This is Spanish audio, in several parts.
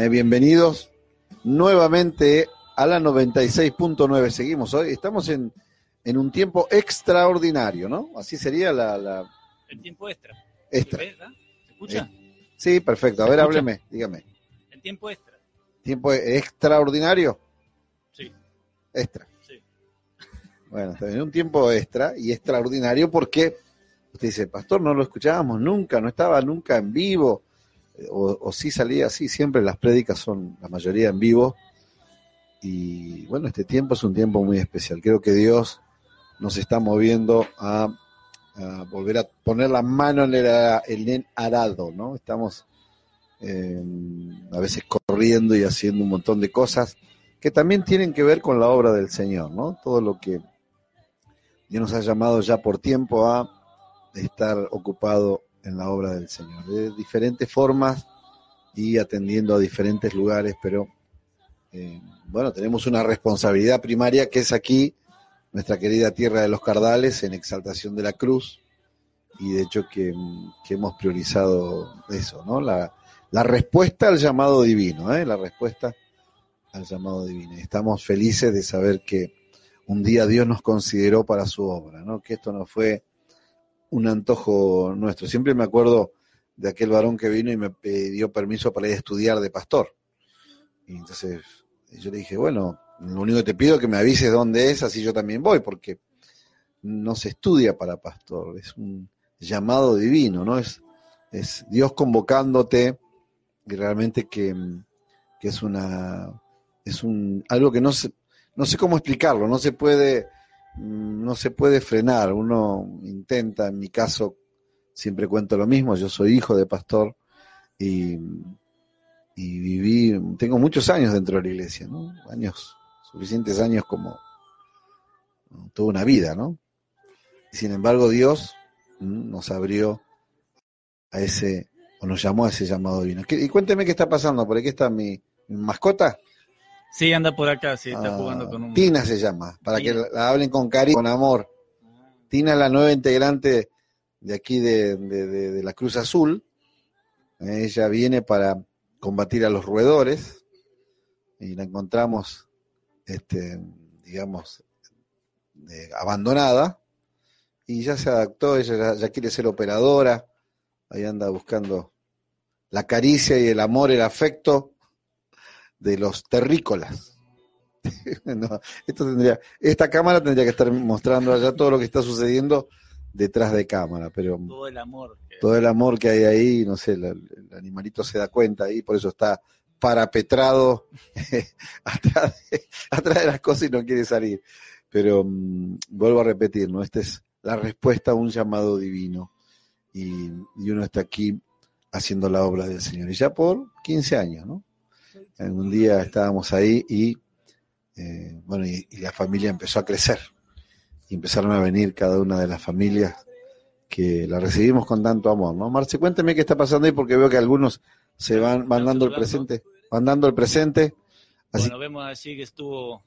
Eh, bienvenidos nuevamente a la 96.9. Seguimos hoy. Estamos en, en un tiempo extraordinario, ¿no? Así sería la... la... El tiempo extra. Extra. ¿Se escucha? Eh, sí, perfecto. A ver, hábleme, dígame. El tiempo extra. ¿Tiempo extraordinario? Sí. Extra. Sí. Bueno, está bien. Un tiempo extra y extraordinario porque usted dice, pastor, no lo escuchábamos nunca, no estaba nunca en vivo, o, o sí salía así, siempre las prédicas son la mayoría en vivo. Y bueno, este tiempo es un tiempo muy especial. Creo que Dios nos está moviendo a, volver a poner la mano en el, ara- en el arado, ¿no? Estamos eh, a veces corriendo y haciendo un montón de cosas que también tienen que ver con la obra del Señor, ¿no? Todo lo que Dios nos ha llamado ya por tiempo a estar ocupado en la obra del Señor, de diferentes formas y atendiendo a diferentes lugares, pero eh, bueno, tenemos una responsabilidad primaria que es aquí, nuestra querida tierra de los Cardales, en exaltación de la cruz, y de hecho que, que hemos priorizado eso, ¿no? La, la respuesta al llamado divino, ¿eh? La respuesta al llamado divino. Estamos felices de saber que un día Dios nos consideró para su obra, ¿no? Que esto no fue un antojo nuestro. Siempre me acuerdo de aquel varón que vino y me pidió permiso para ir a estudiar de pastor. Y entonces yo le dije, bueno, lo único que te pido es que me avises dónde es, así yo también voy, porque no se estudia para pastor, es un llamado divino, ¿no? Es, es Dios convocándote y realmente que, que es una es un algo que no se, no sé cómo explicarlo, no se puede no se puede frenar, uno intenta, en mi caso siempre cuento lo mismo, yo soy hijo de pastor y, y viví, tengo muchos años dentro de la iglesia, ¿no? Años, suficientes años como toda una vida, ¿no? Sin embargo Dios mm, nos abrió a ese, o nos llamó a ese llamado divino. ¿Qué- Y cuénteme qué está pasando, por aquí está mi mascota. Sí, anda por acá, sí, está Ah, jugando con un... Tina se llama, para que Tina. la, la hablen con cariño, con amor. Tina es la nueva integrante de aquí de, de- de- de la Cruz Azul. Ella viene para combatir a los roedores y la encontramos, este, digamos, abandonada y ya se adaptó, ella ya, ya quiere ser operadora, ahí anda buscando la caricia y el amor, el afecto de los terrícolas. No, esto tendría, esta cámara tendría que estar mostrando allá todo lo que está sucediendo detrás de cámara, pero Todo el amor. que- todo el amor que hay ahí, no sé, la- el, animalito se da cuenta ahí, por eso está parapetrado atrás, de, atrás de las cosas y no quiere salir. Pero mm, vuelvo a repetir, ¿no? Esta es la respuesta a un llamado divino. Y, y uno está aquí haciendo la obra del Señor. Y ya por 15 años, ¿no? En un día estábamos ahí y, eh, bueno, y, y la familia empezó a crecer. Y empezaron a venir cada una de las familias que la recibimos con tanto amor, ¿no? Marce, cuénteme qué está pasando ahí porque veo que algunos se van, van dando el presente, van dando el presente. Así, Bueno, vemos allí que estuvo...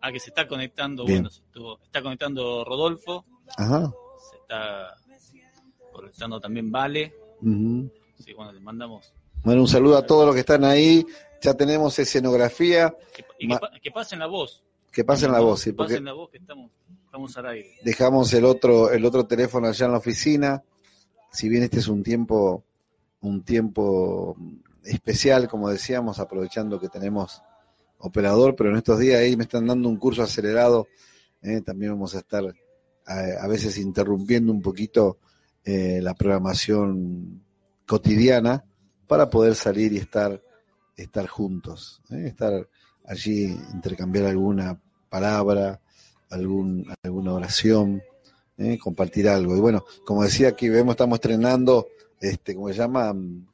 Ah, que se está conectando, Bien. bueno, se estuvo- está conectando Rodolfo, ajá. se está conectando también Vale. Sí, bueno, le mandamos... Bueno, un saludo a todos los que están ahí. Ya tenemos escenografía. Que, y que, pa- que pasen la voz. Que pasen la voz, sí, porque pasen la voz que estamos, estamos al aire. dejamos el otro, el otro teléfono allá en la oficina. Si bien este es un tiempo, un tiempo especial, como decíamos, aprovechando que tenemos operador, pero en estos días ahí me están dando un curso acelerado. eh, también vamos a estar a, a veces interrumpiendo un poquito eh, la programación cotidiana para poder salir y estar, estar juntos, eh, estar allí, intercambiar alguna palabra, algún, alguna oración, eh, compartir algo. Y bueno, como decía aquí, vemos, estamos estrenando, este, ¿cómo se llama? Mm,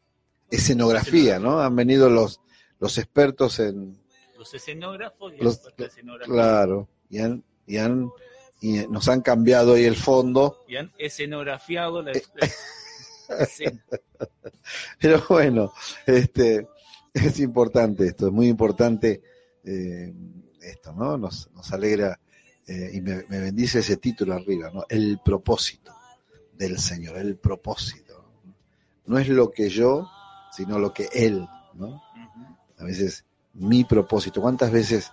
Escenografía, ¿no? Han venido los, los expertos en, Los escenógrafos y Los- la escenografía. claro, y han, y han, y nos han cambiado ahí el fondo, Y han escenografiado la, pero bueno, este, es importante esto, es muy importante eh, esto, ¿no? Nos, nos alegra eh, y me, me bendice ese título arriba, ¿no? El propósito del Señor, el propósito. No es lo que yo, sino lo que Él, ¿no? Ujú. veces mi propósito. ¿Cuántas veces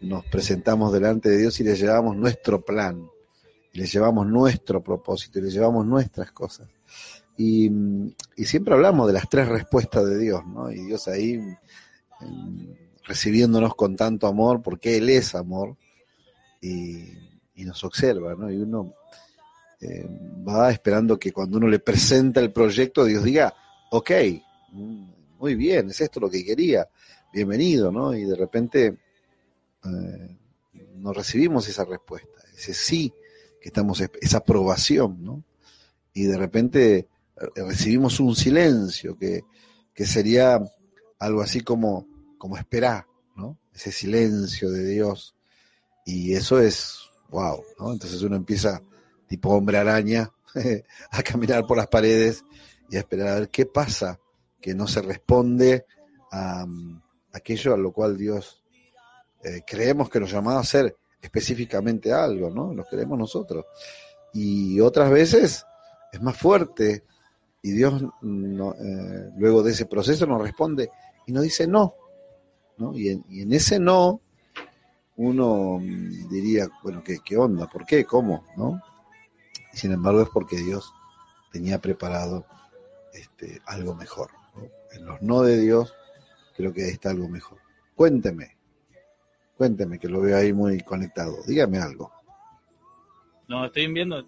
nos presentamos delante de Dios y le llevamos nuestro plan? Y le llevamos nuestro propósito y le llevamos nuestras cosas. Y, siempre hablamos de las tres respuestas de Dios, ¿no? Y Dios ahí em, recibiéndonos con tanto amor, porque Él es amor, y, y nos observa, ¿no? Y uno eh, va esperando que cuando uno le presenta el proyecto, Dios diga, ok, muy bien, es esto lo que quería, bienvenido, ¿no? Y de repente eh, no recibimos esa respuesta, ese sí, que estamos, esa aprobación, ¿no? Y de repente recibimos un silencio que, que sería algo así como, como esperar, ¿no? Ese silencio de Dios. Y eso es, wow, ¿no? Entonces uno empieza tipo hombre araña, a caminar por las paredes y a esperar a ver qué pasa, que no se responde a, um, aquello a lo cual Dios eh, creemos que nos llamaba a hacer específicamente algo, ¿no? Lo queremos nosotros. Y otras veces es más fuerte y Dios no, eh, luego de ese proceso nos responde y nos dice no, ¿no? Y en, y en ese no uno mm, diría, bueno, ¿qué, ¿qué onda? ¿Por qué? ¿Cómo? ¿No? sin embargo es porque Dios tenía preparado este, algo mejor. En los no de Dios creo que está algo mejor. Cuénteme, cuénteme que lo veo ahí muy conectado. Dígame algo. No, estoy viendo,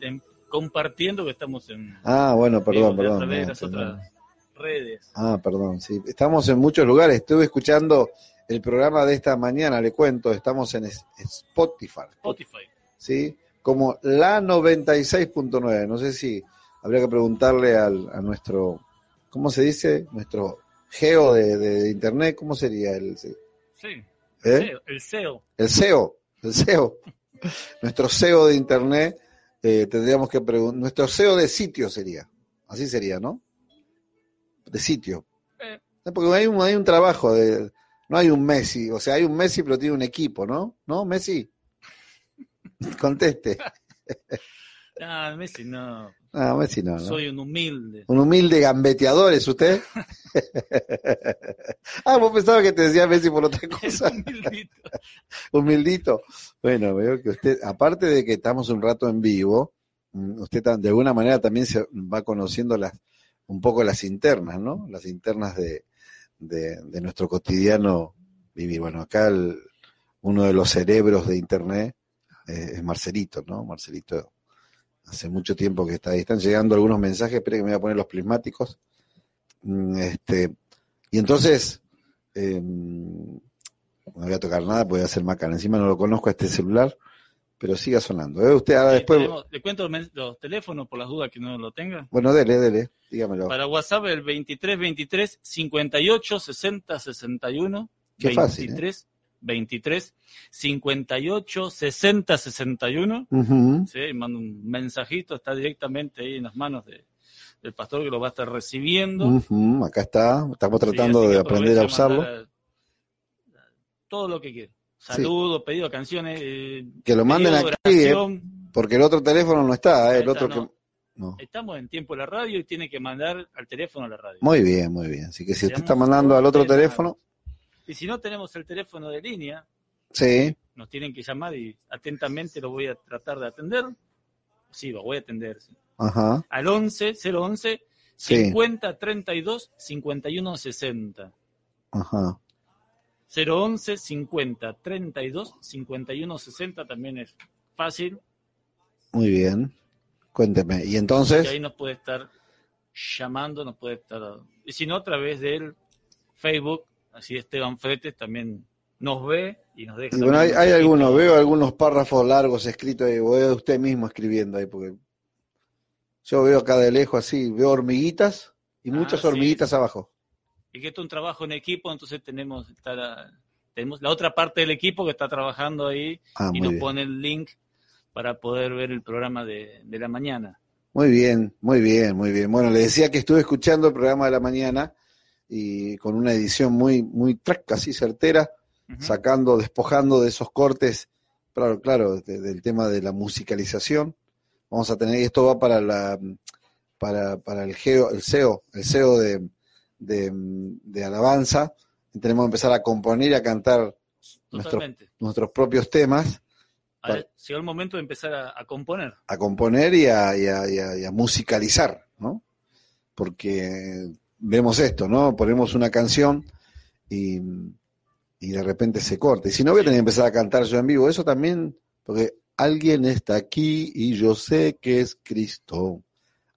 compartiendo que estamos en... Ah, bueno, perdón, perdón. A las otras redes. Ah, perdón, sí. Estamos en muchos lugares. Estuve escuchando el programa de esta mañana, le cuento, estamos en Spotify. Spotify. Sí, como la 96.9. No sé si habría que preguntarle al, a nuestro, ¿cómo se dice? Nuestro geo de, internet, ¿cómo sería el? Sí. ¿Eh? El SEO. El SEO, el SEO. nuestro SEO de internet, eh, tendríamos que preguntar, nuestro SEO de sitio sería, así sería, ¿no? De sitio. Eh. Porque hay un, hay un trabajo de, no hay un Messi, o sea, hay un Messi pero tiene un equipo, ¿no? ¿No, Messi? Conteste. Ah, Messi no. Ah, Messi no, Soy un humilde. Un humilde gambeteador, ¿es usted? ah, vos pensabas que te decía Messi por otra cosa. humildito. humildito. Bueno, veo que usted, aparte de que estamos un rato en vivo, mm, usted de alguna manera también se va conociendo las, un poco las internas, ¿no? Las internas de, de, nuestro cotidiano vivir. Bueno, acá uno de los cerebros de Internet eh, es Marcelito, ¿no? Marcelito, hace mucho tiempo que está ahí. Están llegando algunos mensajes, espere que me voy a poner los prismáticos. Mm, este, y entonces, em, no voy a tocar nada, voy a hacer macana. Encima no lo conozco a este celular, pero siga sonando. ¿eh? Usted ahora después. ¿Le cuento los teléfonos por las dudas que no lo tenga? Bueno, dele, dele, dígamelo. Para WhatsApp el 2323 58 60 61. Qué fácil. ¿eh? 23 58 60 61. ¿sí? Manda un mensajito, está directamente ahí en las manos de, del pastor que lo va a estar recibiendo. Acá está, estamos tratando de aprender a usarlo. todo lo que quiera. Saludos, pedido canciones. Eh, que lo manden aquí, eh, porque el otro teléfono no está, eh, el otro que... Estamos en tiempo de la radio y tiene que mandar al teléfono a la radio. Muy bien, muy bien. Así que si usted está mandando al otro teléfono, y si no tenemos el teléfono de línea, sí. nos tienen que llamar y atentamente lo voy a tratar de atender. Sí, lo voy a atender. Ajá. Al 11 011 50 32 51 60. Ajá. 011 50 32 51 60 también es fácil. Muy bien. Cuénteme. ¿Y entonces? Y ahí nos puede estar llamando, nos puede estar. Y si no, a través del Facebook Así Esteban Fretes también nos ve y nos deja. bueno, hay, algunos, veo algunos párrafos largos escritos ahí, veo usted mismo escribiendo ahí, porque yo veo acá de lejos así, veo hormiguitas y ah, muchas hormiguitas abajo. Y que esto es un trabajo en equipo, entonces tenemos, tenemos la otra parte del equipo que está trabajando ahí ah, y nos pone el link para poder ver el programa de, de la mañana. Muy bien, muy bien, muy bien. Bueno, le decía que estuve escuchando el programa de la mañana y con una edición muy, muy track, así certera, sacando, despojando de esos cortes, claro, claro, del tema de la musicalización. Vamos a tener, y esto va para la para, para el geo, el SEO, el SEO de, de, alabanza, tenemos que empezar a componer y a cantar nuestros, propios temas. llegó el momento de empezar a, componer. A componer y a, musicalizar, ¿no? Porque vemos esto, ¿no? Ponemos una canción y, y de repente se corta. Y si no, voy a tener que empezar a cantar yo en vivo. Eso también, porque alguien está aquí y yo sé que es Cristo.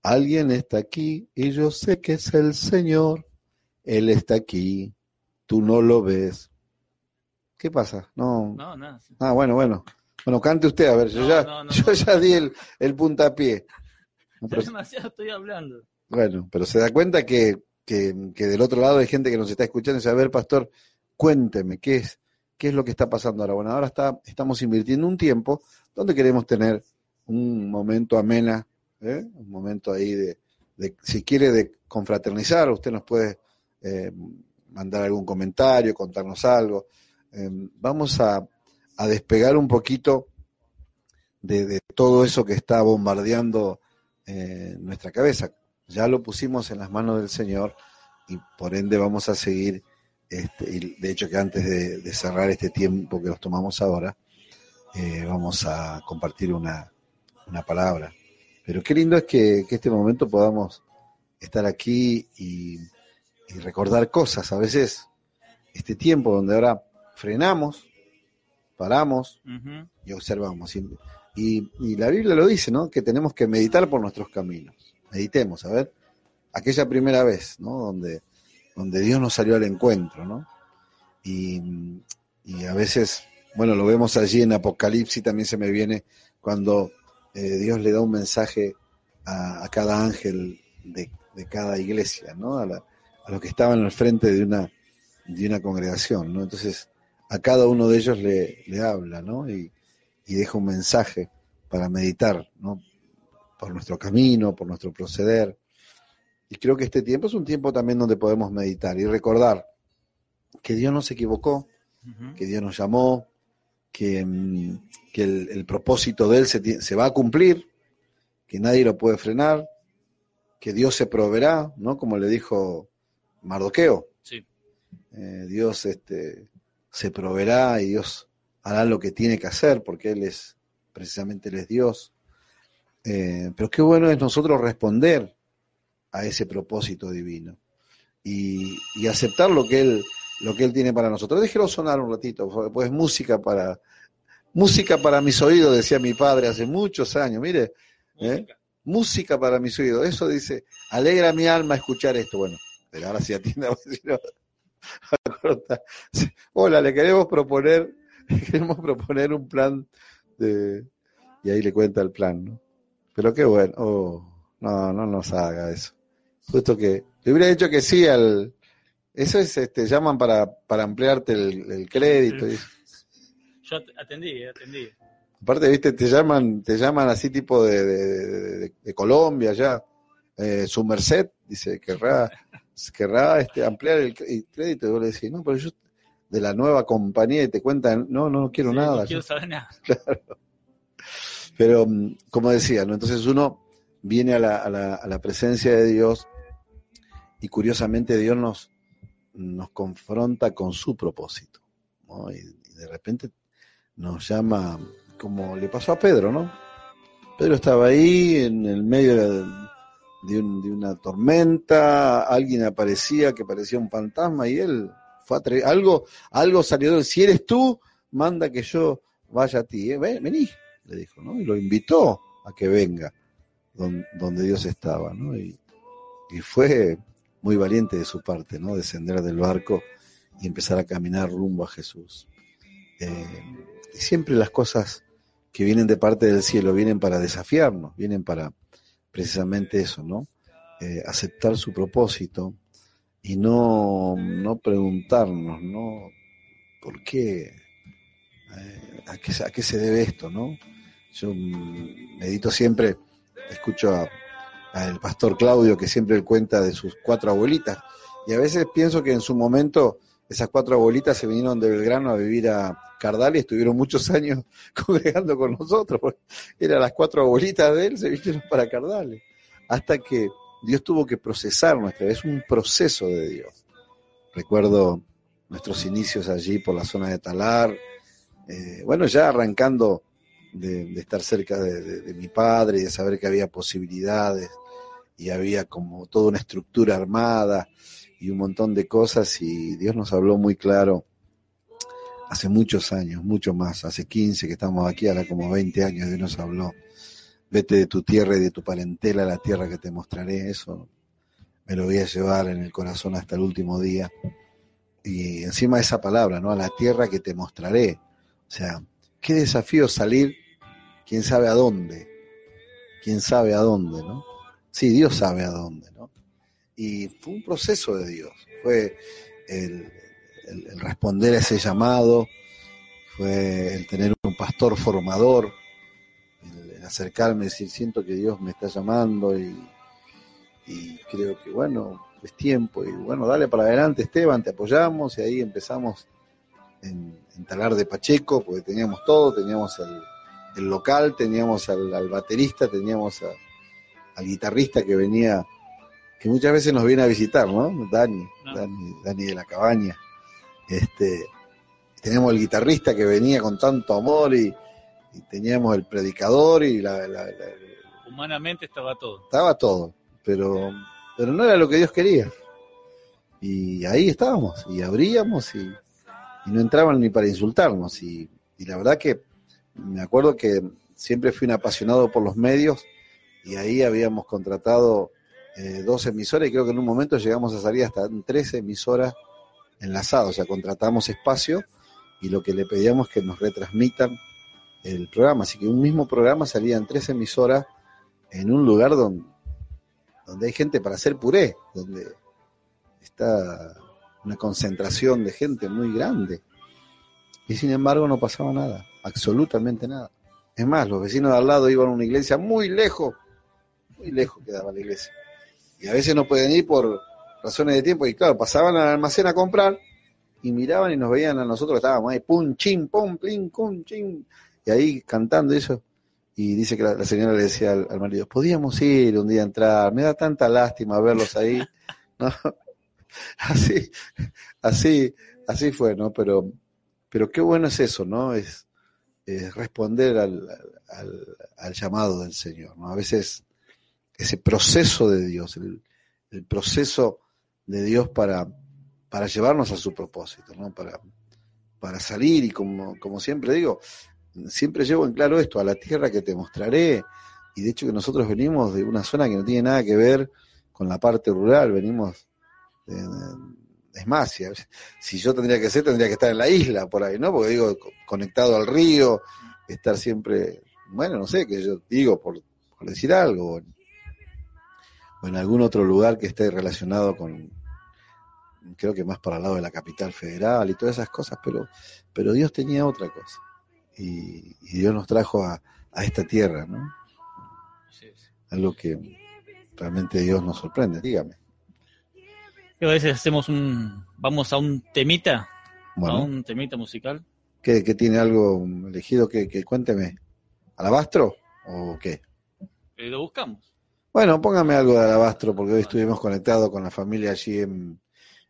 Alguien está aquí y yo sé que es el Señor. Él está aquí. Tú no lo ves. ¿Qué pasa? No. No, nada. Ah, bueno, bueno. Bueno, cante usted, a ver, yo, ya, yo ya di el, el puntapié. demasiado estoy hablando. Bueno, pero se da cuenta que, que, del otro lado hay gente que nos está escuchando y dice, a ver, pastor, cuénteme, ¿qué es, qué es lo que está pasando ahora? Bueno, ahora está, estamos invirtiendo un tiempo donde queremos tener un momento amena, ¿eh? un momento ahí de, si quiere, de confraternizar, usted nos puede eh, mandar algún comentario, contarnos algo. Em, vamos a, despegar un poquito de, todo eso que está bombardeando eh, nuestra cabeza. Ya lo pusimos en las manos del Señor y por ende vamos a seguir, este, y de hecho que antes de, cerrar este tiempo que nos tomamos ahora, eh, vamos a compartir una, palabra. Pero qué lindo es que, que este momento podamos estar aquí y, y recordar cosas. A veces este tiempo donde ahora frenamos, paramos y observamos. Y, la Biblia lo dice, ¿no? Que tenemos que meditar por nuestros caminos. Meditemos, a ver, aquella primera vez, ¿no? Donde, donde Dios nos salió al encuentro, ¿no? Y, a veces, bueno, lo vemos allí en Apocalipsis, también se me viene cuando eh, Dios le da un mensaje a, cada ángel de, cada iglesia, ¿no? A, a los que estaban al frente de una, de una congregación, ¿no? Entonces, a cada uno de ellos le, le habla, ¿no? Y, y, deja un mensaje para meditar, ¿no? Por nuestro camino, por nuestro proceder. Y creo que este tiempo es un tiempo también donde podemos meditar y recordar que Dios no se equivocó, que Dios nos llamó, que, mm, que el, el, propósito de Él se, se va a cumplir, que nadie lo puede frenar, que Dios se proveerá, ¿no? Como le dijo Mardoqueo. Sí. Eh, Dios este, se proveerá y Dios hará lo que tiene que hacer porque Él es, precisamente Él es Dios. Eh, pero qué bueno es nosotros responder a ese propósito divino y, aceptar lo que Él lo que Él tiene para nosotros. Déjelo sonar un ratito, pues música para música para mis oídos, decía mi padre hace muchos años. Mire, ¿eh? música, para mis oídos. Eso dice, alegra mi alma escuchar esto. Bueno, pero ahora sí atiende Hola, le queremos proponer, queremos proponer un plan de y ahí le cuenta el plan, ¿no? Pero qué bueno, oh, no, no nos haga eso. Justo que le hubiera dicho que sí al eso es este llaman para, para ampliarte el, crédito. Yo atendí, atendí. Aparte, viste, te llaman, te llaman así tipo de, de, Colombia ya. Eh, su merced, dice, querrá querrá este, ampliar el, crédito. Y vos le decís, no, pero yo de la nueva compañía y te cuentan, no, no, quiero nada. No quiero saber nada. Pero, mm, como decía, ¿no? entonces uno viene a la, a, la, a la, presencia de Dios y curiosamente Dios nos, nos confronta con su propósito. Y, de repente nos llama, como le pasó a Pedro, ¿no? Pedro estaba ahí en el medio de, de, una tormenta, alguien aparecía que parecía un fantasma y él fue a algo, algo salió de si eres tú, manda que yo vaya a ti, ¿eh? vení, le dijo, ¿no? Y lo invitó a que venga donde, Dios estaba, ¿no? Y, fue muy valiente de su parte, ¿no? Descender del barco y empezar a caminar rumbo a Jesús. Eh, y siempre las cosas que vienen de parte del cielo vienen para desafiarnos, vienen para precisamente eso, ¿no? Eh, aceptar su propósito y no, no preguntarnos, ¿no? ¿Por qué? Eh, ¿a, qué se debe esto, no? Yo medito siempre, escucho al pastor Claudio que siempre él cuenta de sus cuatro abuelitas y a veces pienso que en su momento esas cuatro abuelitas se vinieron de Belgrano a vivir a Cardal y estuvieron muchos años congregando con nosotros. Eran las cuatro abuelitas de él, se vinieron para Cardales. Hasta que Dios tuvo que procesar nuestra. Es un proceso de Dios. Recuerdo nuestros inicios allí por la zona de Talar. Eh, bueno, ya arrancando de, estar cerca de, mi padre y de saber que había posibilidades y había como toda una estructura armada y un montón de cosas y Dios nos habló muy claro hace muchos años, mucho más, hace 15 que estamos aquí, ahora como 20 años Dios nos habló, vete de tu tierra y de tu parentela a la tierra que te mostraré, eso me lo voy a llevar en el corazón hasta el último día. Y encima esa palabra, ¿no? A la tierra que te mostraré. O sea, qué desafío salir, quién sabe a dónde, quién sabe a dónde, ¿no? Sí, Dios sabe a dónde, ¿no? Y fue un proceso de Dios, fue el, responder a ese llamado, fue el tener un pastor formador, el, acercarme y decir, siento que Dios me está llamando y, creo que, bueno, es tiempo y bueno, dale para adelante Esteban, te apoyamos y ahí empezamos en, Talar de Pacheco, porque teníamos todo, teníamos el, local, teníamos al, baterista, teníamos al guitarrista que venía, que muchas veces nos viene a visitar, ¿no? Dani, Dani, Dani de la cabaña. Este, teníamos el guitarrista que venía con tanto amor y, teníamos el predicador y la, Humanamente estaba todo. Estaba todo, pero, pero no era lo que Dios quería. Y ahí estábamos, y abríamos y, no entraban ni para insultarnos. Y, y la verdad que me acuerdo que siempre fui un apasionado por los medios y ahí habíamos contratado eh, dos emisoras y creo que en un momento llegamos a salir hasta tres emisoras enlazadas, o sea, contratamos espacio y lo que le pedíamos es que nos retransmitan el programa, así que un mismo programa salía en tres emisoras en un lugar donde, donde hay gente para hacer puré, donde está una concentración de gente muy grande. Y sin embargo no pasaba nada, absolutamente nada. Es más, los vecinos de al lado iban a una iglesia muy lejos, muy lejos quedaba la iglesia. Y a veces no pueden ir por razones de tiempo. Y claro, pasaban al almacén a comprar y miraban y nos veían a nosotros, estábamos ahí, pum, chim, pum, plin, pum, chim. Y ahí cantando eso. Y dice que la, señora le decía al, marido, podíamos ir un día a entrar, me da tanta lástima verlos ahí. Así, así, así fue, ¿no? Pero, pero qué bueno es eso, ¿no? Es, responder al, al, llamado del Señor, ¿no? A veces ese proceso de Dios, el, proceso de Dios para, para llevarnos a su propósito, ¿no? Para, para salir y como, como siempre digo, siempre llevo en claro esto, a la tierra que te mostraré, y de hecho que nosotros venimos de una zona que no tiene nada que ver con la parte rural, venimos de, es más, si, si, yo tendría que ser, tendría que estar en la isla por ahí, ¿no? Porque digo, conectado al río, estar siempre, bueno, no sé, que yo digo, por, por decir algo, o en algún otro lugar que esté relacionado con, creo que más para el lado de la capital federal y todas esas cosas, pero, pero Dios tenía otra cosa. Y, Dios nos trajo a, esta tierra, ¿no? Algo que realmente Dios nos sorprende, dígame. A veces hacemos un, vamos a un temita, a un temita musical. ¿Qué, tiene algo elegido? que, que cuénteme? ¿Alabastro o qué? Eh, lo buscamos. Bueno, póngame algo de alabastro, porque hoy estuvimos conectados con la familia allí en,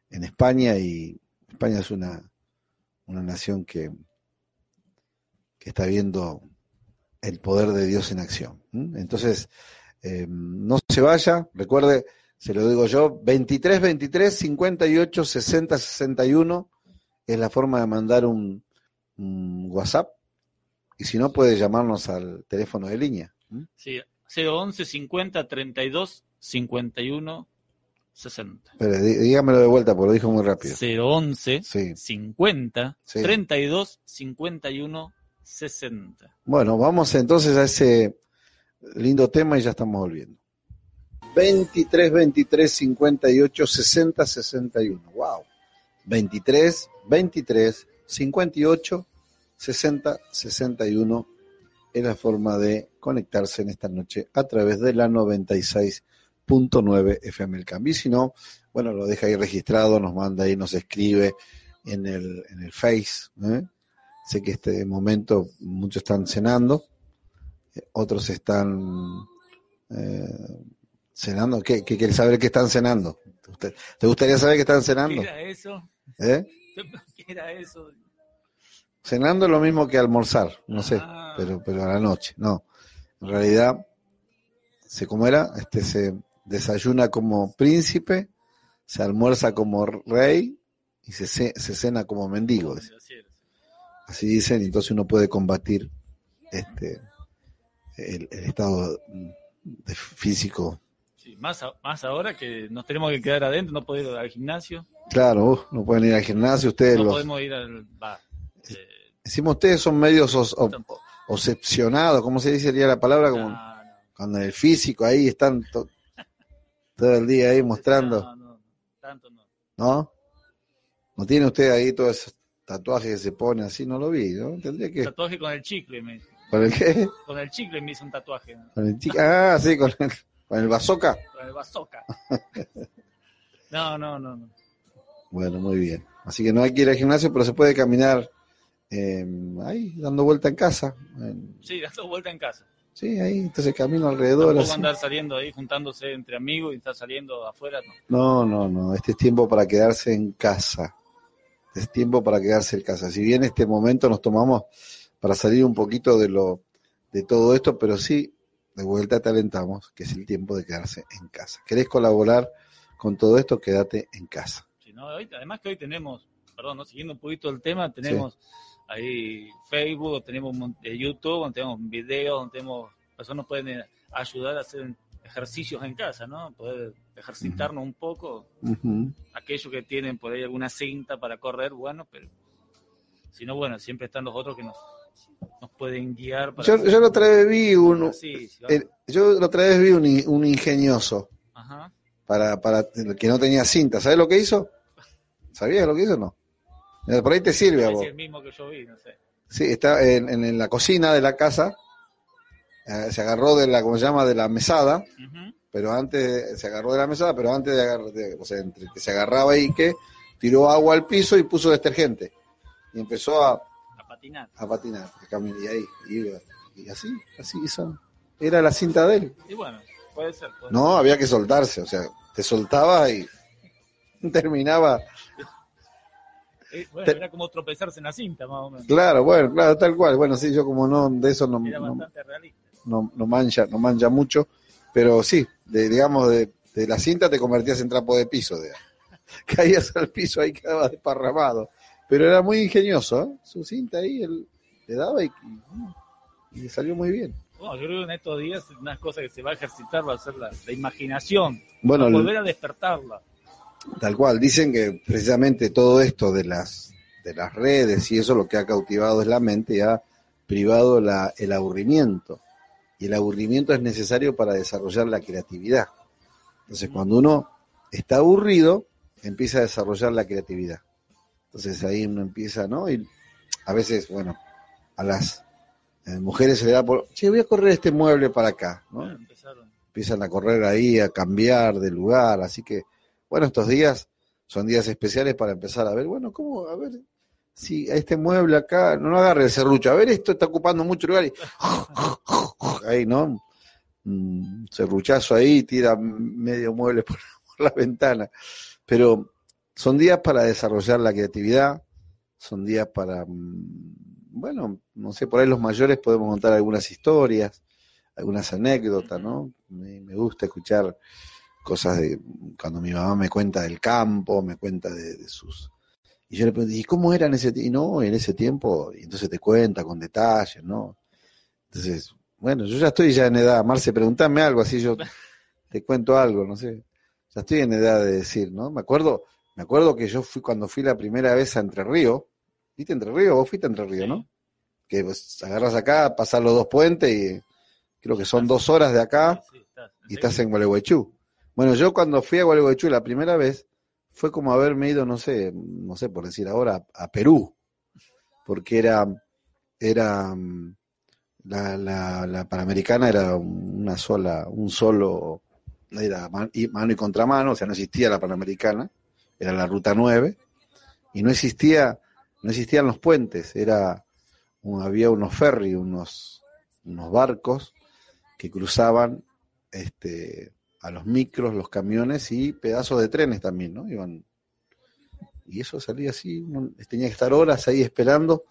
España y España es una, una nación que, que está viendo el poder de Dios en acción. Entonces, eh, no se vaya, recuerde, se lo digo yo, 23 23 58 60 61 es la forma de mandar un, un WhatsApp y si no puede llamarnos al teléfono de línea. Sí, 011 50 32 51 60. Pero dígamelo de vuelta, porque lo dijo muy rápido. 011 50 32 51 60. Bueno, vamos entonces a ese lindo tema y ya estamos volviendo. 23 23 58 60 61. Wow. 23 23 58 60 61 es la forma de conectarse en esta noche a través de la 96.9 FM El Cambio. Y si no, bueno, lo deja ahí registrado, nos manda ahí, nos escribe en el, en el Face. ¿eh? Sé que este momento muchos están cenando, otros están eh, cenando. ¿Qué, ¿Qué quieres saber qué están cenando? ¿Te gustaría saber qué están cenando? Mira eso. ¿Eh? ¿Qué era eso? Cenando es lo mismo que almorzar, no sé, ah. pero, pero a la noche, no. En realidad, se como era, este se desayuna como príncipe, se almuerza como rey y se, se cena como mendigo. Así dicen, y entonces uno puede combatir este el, estado físico. Sí, más, más ahora que nos tenemos que quedar adentro, no podemos ir al gimnasio. Claro, no pueden ir al gimnasio, ustedes no podemos ir al bar. Decimos, ustedes son medios os, obsesionados, ¿cómo se diría la palabra? Como, Cuando el físico ahí están todo el día ahí mostrando. No, no, tanto no. ¿No? ¿No tiene usted ahí todo ese tatuaje que se pone así? No lo vi, ¿no? Tendría que... Tatuaje con el chicle, me ¿Con el qué? Con el chicle me hizo un tatuaje. ¿Con el chicle? Ah, sí, con el, con el bazooka. Con el bazooka. no, no, no, no. Bueno, muy bien. Así que no hay que ir al gimnasio, pero se puede caminar eh, ahí, dando vuelta en casa. Sí, dando vuelta en casa. Sí, ahí, entonces camino alrededor. No andar saliendo ahí, juntándose entre amigos y estar saliendo afuera, no. No, no, no. Este es tiempo para quedarse en casa. Este es tiempo para quedarse en casa. Si bien este momento nos tomamos para salir un poquito de lo de todo esto, pero sí, de vuelta te alentamos, que es el tiempo de quedarse en casa. ¿Querés colaborar con todo esto? Quédate en casa. Sí, no, además que hoy tenemos, perdón, ¿no? siguiendo un poquito el tema, tenemos ahí Facebook, tenemos YouTube, donde tenemos videos, donde tenemos personas pueden eh, ayudar a hacer ejercicios en casa, ¿no? Poder ejercitarnos un poco. Aquellos que tienen por ahí alguna cinta para correr, bueno, pero si no, bueno, siempre están los otros que nos, nos pueden guiar. Para yo, yo la otra vez vi uno, yo la otra vez vi un, un ingenioso Para, para que no tenía cinta. ¿Sabes lo que hizo? ¿Sabías lo que hizo o no? Por ahí te sirve a vos. el mismo que yo vi, no sé. Sí, está en, en, la cocina de la casa. Eh, se agarró de la, ¿cómo se llama? De la mesada. Pero antes, se agarró de la mesada, pero antes de agarrar, o sea, entre que se agarraba y que tiró agua al piso y puso detergente. Y empezó a, a patinar. A patinar, y ahí, y, así, así hizo. Era la cinta de él. Y bueno, puede ser. no, había que soltarse, o sea, te soltaba y terminaba eh, bueno, era como tropezarse en la cinta, más o menos. Claro, bueno, claro, tal cual. Bueno, sí, yo como no, de eso no, era no, no, mancha, no mancha mucho, pero sí, de, digamos, de, de, la cinta te convertías en trapo de piso. De, caías al piso ahí quedabas desparramado. Pero era muy ingenioso, ¿eh? Su cinta ahí, él le daba y, y, salió muy bien. Bueno, yo creo que en estos días una cosa que se va a ejercitar va a ser la, imaginación, bueno, volver a despertarla. Tal cual, dicen que precisamente todo esto de las, de las redes y eso lo que ha cautivado es la mente y ha privado la, el aburrimiento. Y el aburrimiento es necesario para desarrollar la creatividad. Entonces, cuando uno está aburrido, empieza a desarrollar la creatividad. Entonces ahí uno empieza, ¿no? Y a veces, bueno, a las eh, mujeres se le da por, che, voy a correr este mueble para acá, ¿no? Empiezan a correr ahí, a cambiar de lugar, así que bueno, estos días son días especiales para empezar a ver, bueno, ¿cómo? A ver, si a este mueble acá, no lo agarre el serrucho, a ver, esto está ocupando mucho lugar y ahí, ¿no? Un serruchazo ahí, tira medio mueble por, la ventana. Pero son días para desarrollar la creatividad, son días para, mm, bueno, no sé, por ahí los mayores podemos contar algunas historias, algunas anécdotas, ¿no? me gusta escuchar cosas de cuando mi mamá me cuenta del campo, me cuenta de, sus... Y yo le pregunto, ¿y cómo era en ese tiempo? Y no, en ese tiempo, y entonces te cuenta con detalles, ¿no? Entonces, bueno, yo ya estoy ya en edad, Marce, pregúntame algo, así yo te cuento algo, no sé. Ya estoy en edad de decir, ¿no? Me acuerdo, me acuerdo que yo fui cuando fui la primera vez a Entre Ríos, ¿viste Entre Ríos? Vos fuiste a Entre Ríos, ¿no? Que pues, agarras acá, pasar los dos puentes y creo que son dos horas de acá y estás en Gualeguaychú. Bueno, yo cuando fui a Gualeguaychú la primera vez, fue como haberme ido, no sé, no sé por decir ahora, a, Perú, porque era, era mm, la, la, la, Panamericana era una sola, un solo, era mano y contramano, o sea, no existía la Panamericana, era la Ruta 9, y no existía, no existían los puentes, era, había unos ferries, unos, unos barcos que cruzaban, este, a los micros, los camiones y pedazos de trenes también, ¿no? Iban Y eso salía así, uno tenía que estar horas ahí esperando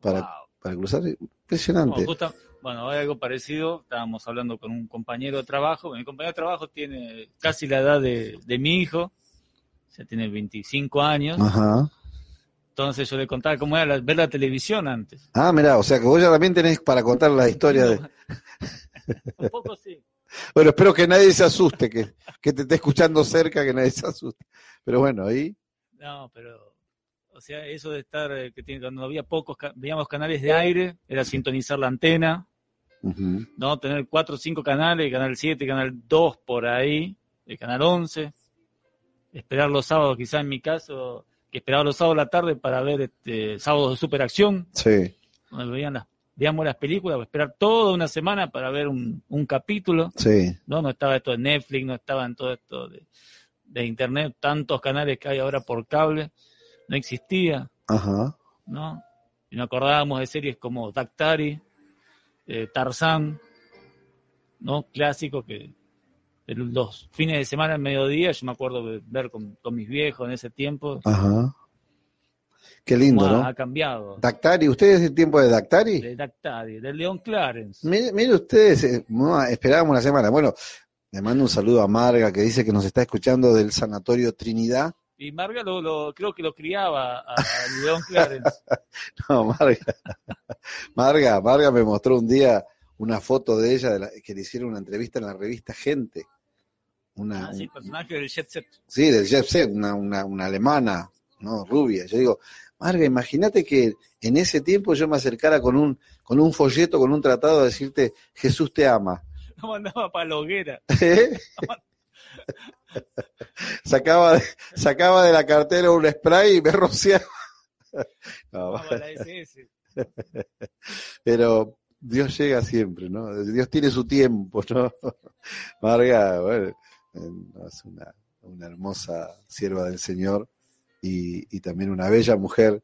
para, Wow. para cruzar. Impresionante. No, justa- bueno, hay algo parecido. Estábamos hablando con un compañero de trabajo. Mi compañero de trabajo tiene casi la edad de, de mi hijo. Sea, tiene 25 años. Ajá. Entonces yo le contaba cómo era la- ver la televisión antes. Ah, mirá, o sea que vos ya también tenés para contar la historia de... Un poco sí. Bueno, espero que nadie se asuste, que, que te esté escuchando cerca, que nadie se asuste. Pero bueno, ahí... No, pero, o sea, eso de estar, eh, que tiene, cuando había pocos, veíamos canales de aire, era sintonizar la antena, ¿no? Tener cuatro o cinco canales, canal 7, canal 2 por ahí, el canal 11. Esperar los sábados, quizás en mi caso, que esperaba los sábados a la tarde para ver este, sábados de superacción, Sí, donde veían las, veíamos las películas, o esperar toda una semana para ver un, un capítulo, sí. ¿no? No estaba esto de Netflix, no estaba en todo esto de, de internet, tantos canales que hay ahora por cable, no existía. Ajá. ¿no? Y nos acordábamos de series como Dactari, eh, Tarzán, ¿no? Clásicos que los fines de semana al mediodía, yo me acuerdo de ver con, con mis viejos en ese tiempo, Ajá. Qué lindo, ¿no? ha cambiado. Dactari, ¿ustedes el tiempo de Dactari? De Dactari, de León Clarence. Mire, mire ustedes, eh, no, esperábamos una semana. Bueno, le mando un saludo a Marga que dice que nos está escuchando del Sanatorio Trinidad. Y Marga lo, lo- creo que lo criaba a, a León Clarence. No, Marga. Marga, Marga me mostró un día una foto de ella de la- que le hicieron una entrevista en la revista Gente. Una, Ah, sí, personaje del Jet Set. Sí, del Jeff Set, una, una, una alemana, ¿no? Rubia. Yo digo, Marga, imagínate que en ese tiempo yo me acercara con un, con un folleto, con un tratado a decirte, Jesús te ama. Lo mandaba para la hoguera. ¿Eh? sacaba, de, sacaba de la cartera un spray y me rociaba. No, pero Dios llega siempre, ¿no? Dios tiene su tiempo, ¿no? Marga, bueno, es una, una hermosa sierva del Señor y, y también una bella mujer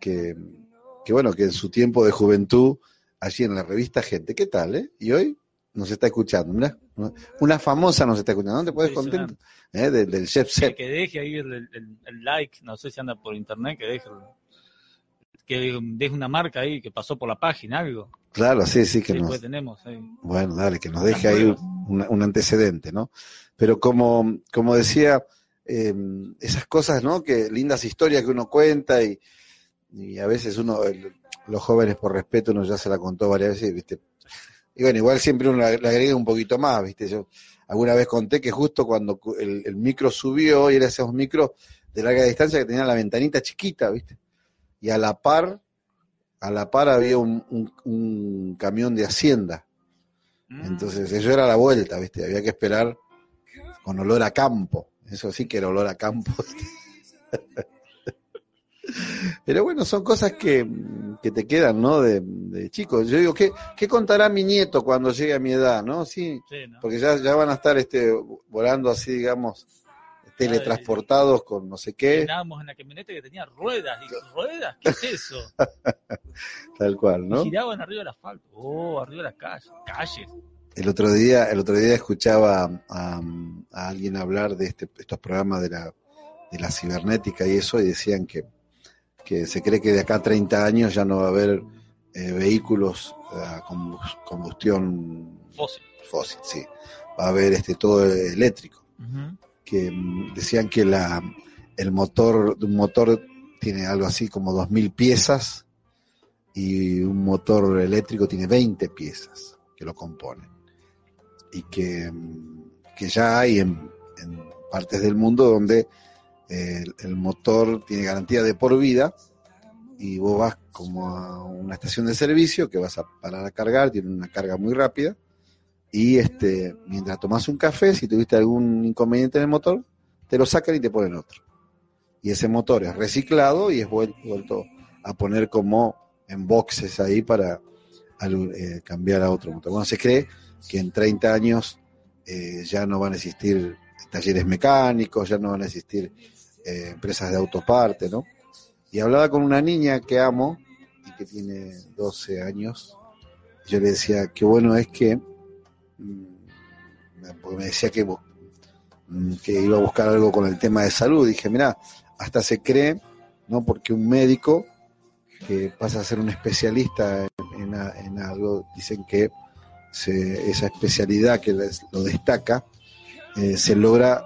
que, que, bueno, que en su tiempo de juventud, allí en la revista Gente, ¿qué tal, eh? Y hoy nos está escuchando, mira, una famosa nos está escuchando, ¿no te puedes contento? ¿Eh? Del, del Chef que deje ahí el, el- el like, no sé si anda por internet, que deje, que deje una marca ahí que pasó por la página, algo. Claro, sí, sí, que Sí, nos, pues tenemos. ahí. Bueno, dale, que nos deje ahí un, un antecedente, ¿no? Pero como, como decía, eh, esas cosas, ¿no? Que lindas historias que uno cuenta y, y a veces uno, el- los jóvenes por respeto, uno ya se la contó varias veces, ¿viste? Y bueno, igual siempre uno le agrega un poquito más, ¿viste? Yo alguna vez conté que justo cuando cu- el, el micro subió, y era esos micros de larga distancia que tenían la ventanita chiquita, ¿viste? Y a la par, a la par había un, un- un camión de Hacienda. Mm. Entonces, eso era la vuelta, ¿viste? Había que esperar con olor a campo. Eso sí que era olor a campo. Pero bueno, son cosas que, que te quedan, ¿no? De, de chicos. Yo digo, ¿qué, ¿qué contará mi nieto cuando llegue a mi edad, no? Sí, Sí, ¿no? porque ya, ya van a estar este, volando así, digamos, teletransportados con no sé qué, Llenábamos en la camioneta que tenía ruedas. Y, ¿Ruedas? ¿Qué es eso? tal cual, ¿no? Y giraban arriba del asfalto. Oh, arriba de las calles. Calles. El otro día, el otro día escuchaba a, a alguien hablar de este, estos programas de la, de la cibernética y eso, y decían que, que se cree que de acá a 30 años ya no va a haber eh, vehículos a combus- combustión Fósil. fósil, sí. Va a haber este todo eléctrico. Ujú. Que mm, decían que la, el motor, un motor tiene algo así como 2.000 piezas y un motor eléctrico tiene 20 piezas que lo componen. Y que, mm, que ya hay en, partes del mundo donde eh, el, el motor tiene garantía de por vida y vos vas como a una estación de servicio que vas a parar a cargar, tiene una carga muy rápida y este mientras tomas un café, si tuviste algún inconveniente en el motor, te lo sacan y te ponen otro. Y ese motor es reciclado y es vuel- vuelto a poner como en boxes ahí para eh, cambiar a otro motor. Bueno, se cree que en 30 años eh, ya no van a existir talleres mecánicos, ya no van a existir eh, empresas de autoparte, ¿no? Y hablaba con una niña que amo y que tiene 12 años. Yo le decía, qué bueno es que, porque me decía que, mm, que iba a buscar algo con el tema de salud. Dije, mira, hasta se cree, ¿no? Porque un médico que pasa a ser un especialista en, algo, dicen que esa especialidad que lo destaca eh, se logra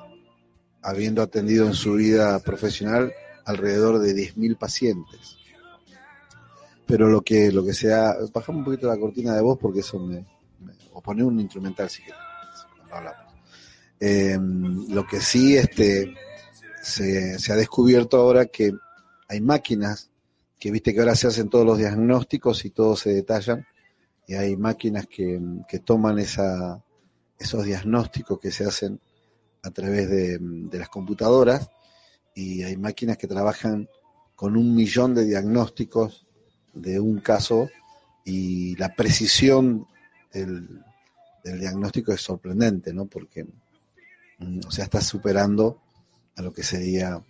habiendo atendido en su vida profesional alrededor de 10.000 pacientes. Pero lo que, lo que sea, bajamos un poquito la cortina de voz porque eso me, o poner un instrumental si quieres, eh, lo que sí este, se, se ha descubierto ahora que hay máquinas que viste que ahora se hacen todos los diagnósticos y todos se detallan, y hay máquinas que, toman esa, esos diagnósticos que se hacen a través de, las computadoras, y hay máquinas que trabajan con un millón de diagnósticos de un caso, y la precisión del, diagnóstico es sorprendente, ¿no? Porque, mm, o sea, está superando a lo que sería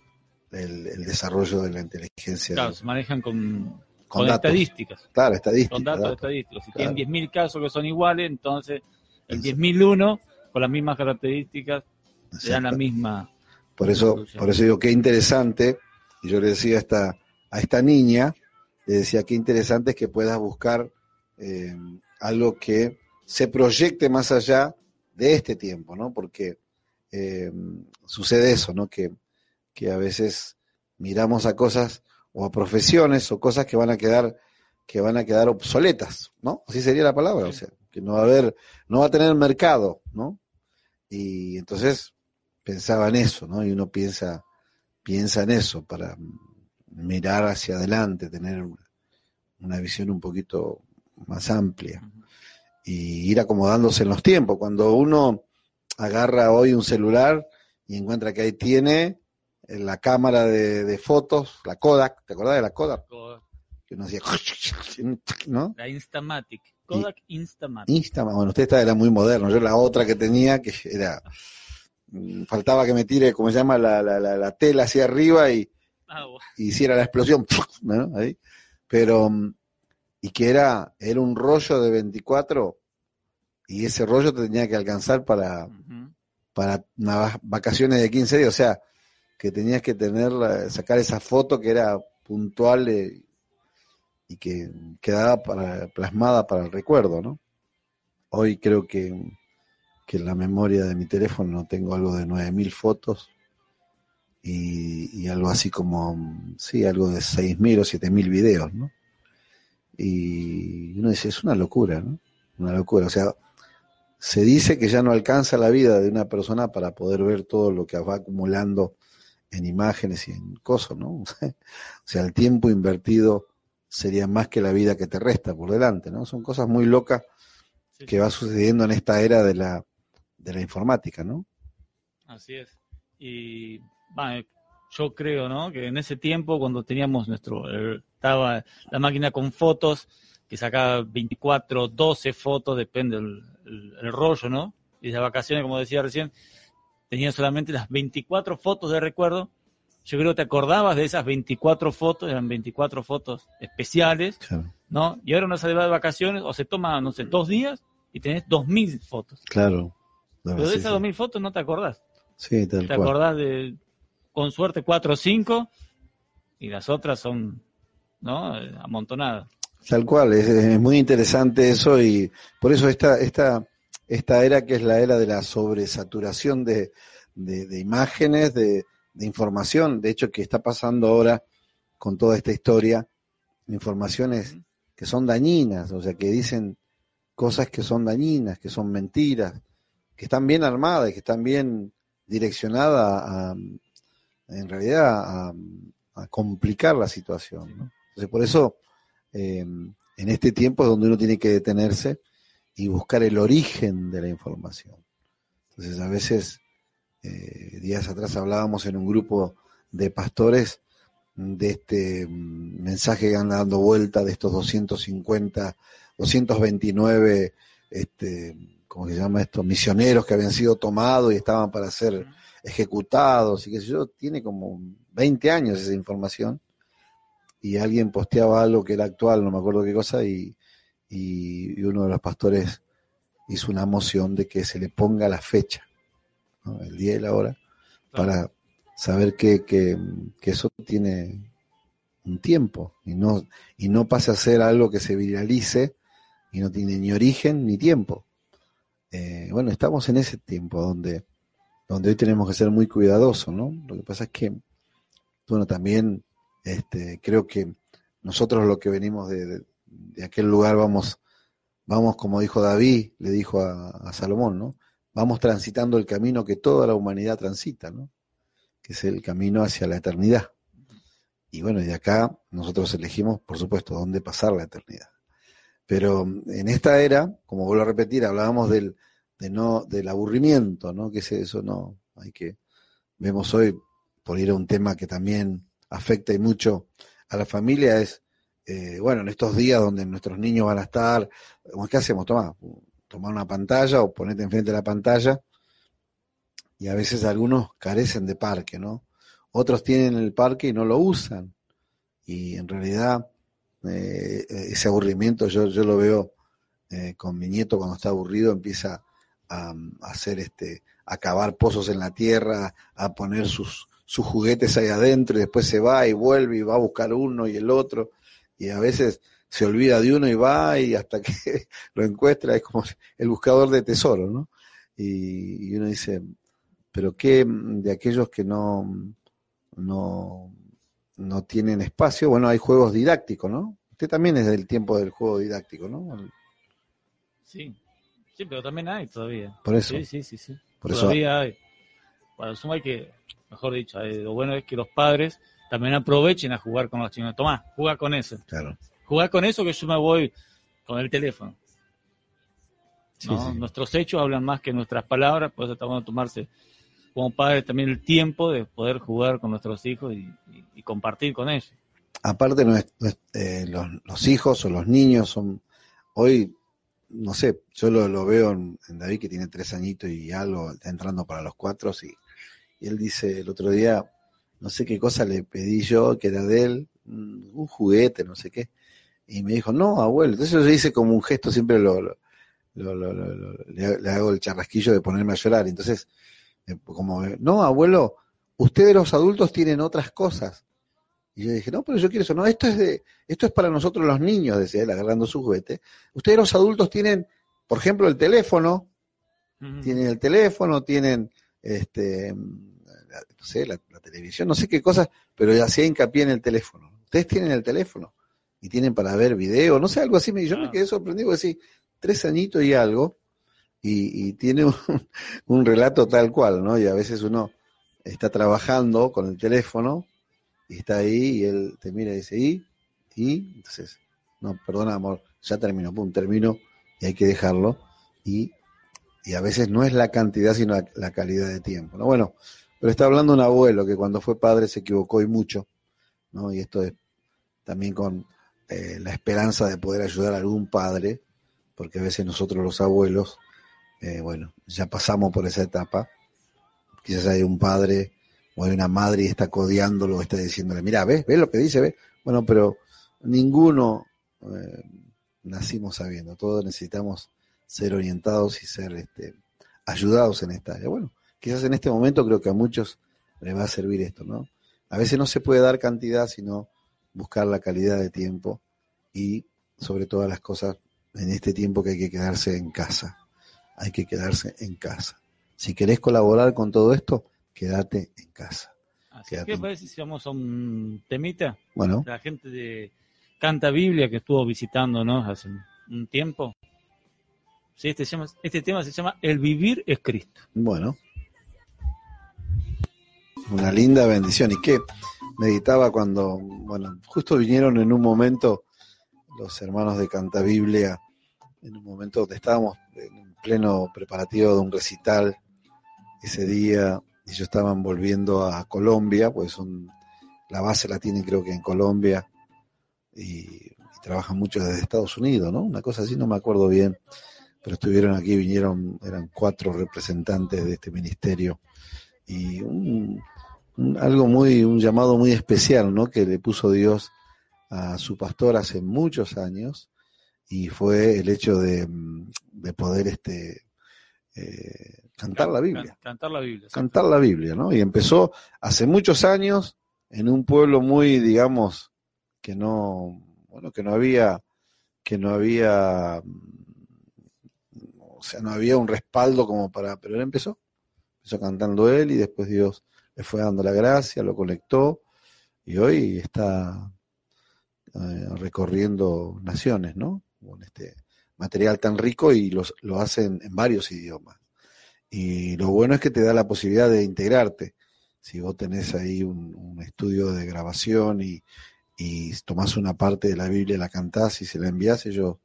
el, desarrollo de la inteligencia. Claro, se manejan con, con, estadísticas. Claro, estadísticas. Con datos estadísticos. Si tienen 10.000 casos que son iguales, entonces el 10.001 con las mismas características le dan la misma. Por eso, por eso digo qué interesante, y yo le decía a esta, a esta niña, le decía qué interesante es que puedas buscar eh, algo que se proyecte más allá de este tiempo, ¿no? Porque eh, sucede eso, ¿no? Que que a veces miramos a cosas o a profesiones o cosas que van a quedar que van a quedar obsoletas, ¿no? Así sería la palabra, o sea, que no va a haber, no va a tener mercado, ¿no? Y entonces pensaba en eso, ¿no? Y uno piensa, piensa en eso para mirar hacia adelante, tener una visión un poquito más amplia y ir acomodándose en los tiempos. Cuando uno agarra hoy un celular y encuentra que ahí tiene en la cámara de, fotos, la Kodak, ¿te acordás de la Kodak? Que uno hacía, ¿no? La Instamatic, Kodak Instamatic. Instamatic, bueno, usted esta era muy moderno, yo la otra que tenía, que era, mm, faltaba que me tire, como se llama, la, la, la, tela hacia arriba y, ah, hiciera la explosión, ¿no? Ahí. Pero, mm, y que era, era un rollo de 24 y ese rollo te tenía que alcanzar para, para unas vacaciones de 15 días, o sea, que tenías que tener, sacar esa foto que era puntual eh, y que quedaba para, plasmada para el recuerdo, ¿no? Hoy creo que, que en la memoria de mi teléfono tengo algo de 9.000 fotos y, algo así como, sí, algo de 6.000 o 7.000 videos, ¿no? Y uno dice, es una locura, ¿no? Una locura, o sea, se dice que ya no alcanza la vida de una persona para poder ver todo lo que va acumulando en imágenes y en cosas, ¿no? o sea, el tiempo invertido sería más que la vida que te resta por delante, ¿no? Son cosas muy locas que va sucediendo en esta era de la, de la informática, ¿no? Así es. Y yo creo, ¿no? Que en ese tiempo, cuando teníamos nuestro, estaba la máquina con fotos, que sacaba 24, 12 fotos, depende del el, rollo, ¿no? Y de vacaciones, como decía recién, tenía solamente las 24 fotos de recuerdo. Yo creo que te acordabas de esas 24 fotos, eran 24 fotos especiales, ¿no? Y ahora uno se va de vacaciones o se toma, no sé, dos días y tenés 2.000 fotos. Claro. Pero de esas 2.000 fotos no te acordás. Sí, tal Te acordás de, con suerte, 4 o 5 y las otras son, ¿no? Amontonadas. Tal cual, es, es, muy interesante eso y por eso esta, esta, esta era que es la era de la sobresaturación de, de, imágenes, de, información, de hecho que está pasando ahora con toda esta historia, informaciones que son dañinas, o sea, que dicen cosas que son dañinas, que son mentiras, que están bien armadas, que están bien direccionadas a, en realidad, a, complicar la situación. ¿no? Entonces, por eso, eh, en este tiempo es donde uno tiene que detenerse y buscar el origen de la información. Entonces, a veces, eh, días atrás hablábamos en un grupo de pastores de este mm, mensaje que anda dando vuelta de estos 250, 229, este, ¿cómo se llama esto? Misioneros que habían sido tomados y estaban para ser ejecutados y sé yo, tiene como 20 años esa información y alguien posteaba algo que era actual, no me acuerdo qué cosa, y, y, uno de los pastores hizo una moción de que se le ponga la fecha, el día y la hora, para, saber que, que, que eso tiene un tiempo y no, y no pasa a ser algo que se viralice y no tiene ni origen ni tiempo. Eh, bueno, estamos en ese tiempo donde, donde hoy tenemos que ser muy cuidadosos, ¿no? Lo que pasa es que, bueno, también este, creo que nosotros lo que venimos de, de, aquel lugar vamos, vamos, como dijo David, le dijo a, Salomón, ¿no? Vamos transitando el camino que toda la humanidad transita, ¿no? Que es el camino hacia la eternidad. Y bueno, de acá nosotros elegimos, por supuesto, dónde pasar la eternidad. Pero en esta era, como vuelvo a repetir, hablábamos del, de no, del aburrimiento, ¿no? Que es eso, no. Hay que, vemos hoy, por ir a un tema que también afecta y mucho a la familia, es, eh, bueno, en estos días donde nuestros niños van a estar, ¿qué hacemos? Toma, tomar una pantalla o ponerte enfrente de la pantalla. Y a veces algunos carecen de parque, ¿no? Otros tienen el parque y no lo usan. Y en realidad eh, ese aburrimiento yo, yo lo veo eh, con mi nieto cuando está aburrido, empieza a, hacer este, a cavar pozos en la tierra, a poner sus, sus juguetes ahí adentro y después se va y vuelve y va a buscar uno y el otro. Y a veces se olvida de uno y va y hasta que lo encuentra es como el buscador de tesoro, ¿no? Y, y uno dice, pero qué de aquellos que no, no, no tienen espacio. Bueno, hay juegos didácticos, ¿no? Usted también es del tiempo del juego didáctico, ¿no? Sí, sí, pero también hay todavía. Por eso. Sí, sí, sí, sí. todavía hay. Para suma hay que, mejor dicho, lo bueno es que los padres también aprovechen a jugar con los chicos. Tomás, juega con eso. Claro. Juega con eso que yo me voy con el teléfono. Nuestros hechos hablan más que nuestras palabras, por eso estamos a tomarse como padres también el tiempo de poder jugar con nuestros hijos y, compartir con ellos. Aparte, eh, los, hijos o los niños son, hoy, no sé, yo lo, veo en, David que tiene tres añitos y algo, está entrando para los cuatro, y, y él dice el otro día, no sé qué cosa le pedí yo, que era de él, un juguete, no sé qué, y me dijo, no, abuelo, entonces yo hice como un gesto, siempre lo, le, le, hago el charrasquillo de ponerme a llorar, entonces eh, como, no, abuelo, ustedes los adultos tienen otras cosas. Y yo dije, no, pero yo quiero eso. No, esto es de, esto es para nosotros los niños, decía él, agarrando su juguete. Ustedes los adultos tienen, por ejemplo, el teléfono, tienen el teléfono, tienen este no sé, la, televisión, no sé qué cosas, pero ya hacía hincapié en el teléfono. Ustedes tienen el teléfono y tienen para ver video, no sé, algo así. Yo me quedé sorprendido, decir, tres añitos y algo, y, tiene un, relato tal cual, ¿no? Y a veces uno está trabajando con el teléfono y está ahí y él te mira y dice, ¿y? ¿y? Entonces, no, perdona, amor, ya terminó, pum, termino y hay que dejarlo. Y, y a veces no es la cantidad, sino la, calidad de tiempo, ¿no? Bueno, pero está hablando un abuelo que cuando fue padre se equivocó y mucho, ¿no? Y esto es también con eh, la esperanza de poder ayudar a algún padre, porque a veces nosotros los abuelos eh, bueno, ya pasamos por esa etapa. Quizás hay un padre o hay una madre y está codeándolo, está diciéndole, mira, ¿ves? ¿Ves lo que dice? ¿Ves? Bueno, pero ninguno eh, nacimos sabiendo, todos necesitamos ser orientados y ser este, ayudados en esta área. Bueno, quizás en este momento creo que a muchos les va a servir esto, ¿no? A veces no se puede dar cantidad, sino buscar la calidad de tiempo y sobre todas las cosas en este tiempo que hay que quedarse en casa hay que quedarse en casa. Si querés colaborar con todo esto, quédate en casa. Así que parece si vamos a un temita. Bueno. La gente de Canta Biblia que estuvo visitándonos hace un tiempo. Sí, este, este tema se llama El vivir es Cristo. Bueno. Una linda bendición. ¿Y qué? Meditaba cuando, bueno, justo vinieron en un momento los hermanos de Canta Biblia, en un momento donde estábamos en pleno preparativo de un recital ese día. Ellos estaban volviendo a Colombia, pues son, la base la tienen creo que en Colombia y, trabajan mucho desde Estados Unidos, ¿no? Una cosa así, no me acuerdo bien, pero estuvieron aquí, vinieron, eran cuatro representantes de este ministerio y un, algo muy, un llamado muy especial, ¿no? Que le puso Dios a su pastor hace muchos años y fue el hecho de, de poder este, eh, cantar la Biblia. Cantar la Biblia. Cantar la Biblia, ¿no? Y empezó hace muchos años en un pueblo muy, digamos, que no, bueno, que no había, que no había, o sea, no había un respaldo como para, pero él empezó, empezó cantando él y después Dios le fue dando la gracia, lo conectó y hoy está eh, recorriendo naciones, ¿no? Con este material tan rico y los, lo hacen en varios idiomas. Y lo bueno es que te da la posibilidad de integrarte. Si vos tenés ahí un, estudio de grabación y, y tomás una parte de la Biblia, la cantás y se la envías, ellos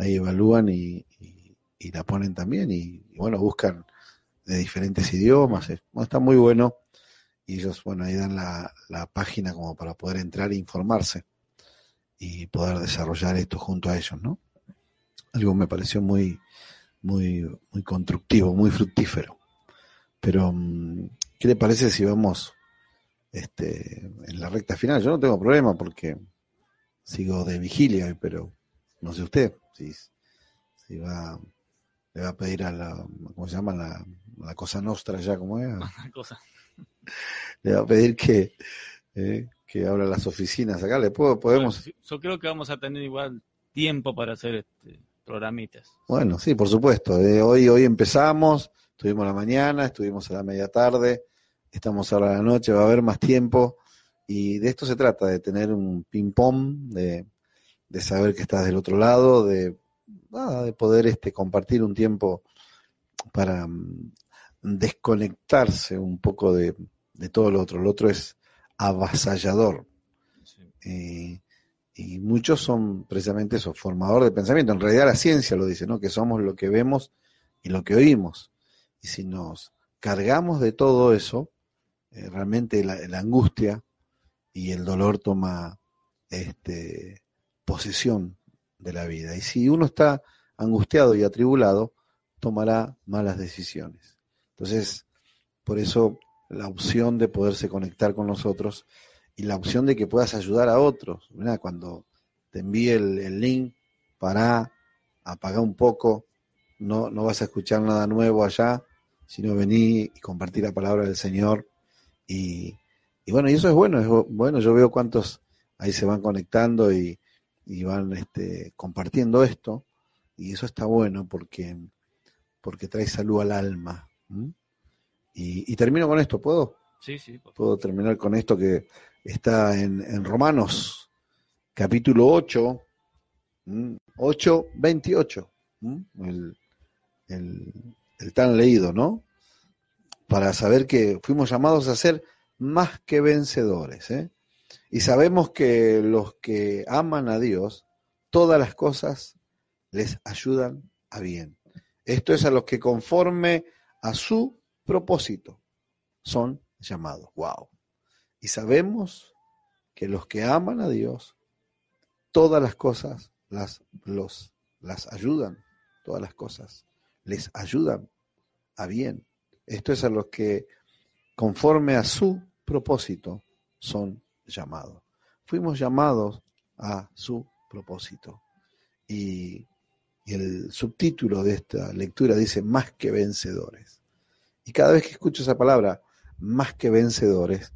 ahí evalúan y, la ponen también y, bueno, buscan de diferentes idiomas. está muy bueno y ellos, bueno, ahí dan la, la página como para poder entrar e informarse y poder desarrollar esto junto a ellos, ¿no? Algo me pareció muy, muy, muy constructivo, muy fructífero. Pero, mm, ¿qué le parece si vamos este, en la recta final? Yo no tengo problema porque sigo de vigilia, pero no sé usted si, si va, le va a pedir a la, ¿cómo se llama? La, la cosa nostra ya, como es? cosa. Le va a pedir que, eh, que abra las oficinas acá. ¿Le puedo, podemos? Yo creo que vamos a tener igual tiempo para hacer este programitas. Bueno, sí, por supuesto. Eh, hoy, hoy empezamos, estuvimos la mañana, estuvimos a la media tarde, estamos ahora a la noche, va a haber más tiempo. Y de esto se trata, de tener un ping-pong, de, de, saber que estás del otro lado, de, de poder este, compartir un tiempo para desconectarse un poco de, de todo lo otro. Lo otro es avasallador. Eh, y muchos son precisamente eso, formador de pensamiento. En realidad la ciencia lo dice, ¿no? Que somos lo que vemos y lo que oímos. Y si nos cargamos de todo eso, eh, realmente la, angustia y el dolor toma este, posesión de la vida. Y si uno está angustiado y atribulado, tomará malas decisiones. Entonces, por eso la opción de poderse conectar con nosotros y la opción de que puedas ayudar a otros. Cuando te envíe el, link para apagar un poco, no, no vas a escuchar nada nuevo allá, sino venir y compartir la palabra del Señor. Y, bueno, y eso es bueno, es bueno, yo veo cuántos ahí se van conectando y, van este, compartiendo esto, y eso está bueno porque, porque trae salud al alma. Y, termino con esto, ¿puedo? Sí, sí. Puedo terminar con esto que está en, Romanos, capítulo 8, 8, 28. El, el, tan leído, ¿no? Para saber que fuimos llamados a ser más que vencedores. ¿eh? Y sabemos que los que aman a Dios, todas las cosas les ayudan a bien. Esto es a los que conforme a su propósito son llamados. Wow. Y sabemos que los que aman a Dios, todas las cosas las, los, las ayudan, todas las cosas les ayudan a bien. Esto es a los que, conforme a su propósito, son llamados. Fuimos llamados a su propósito. Y, el subtítulo de esta lectura dice más que vencedores. Y cada vez que escucho esa palabra, más que vencedores,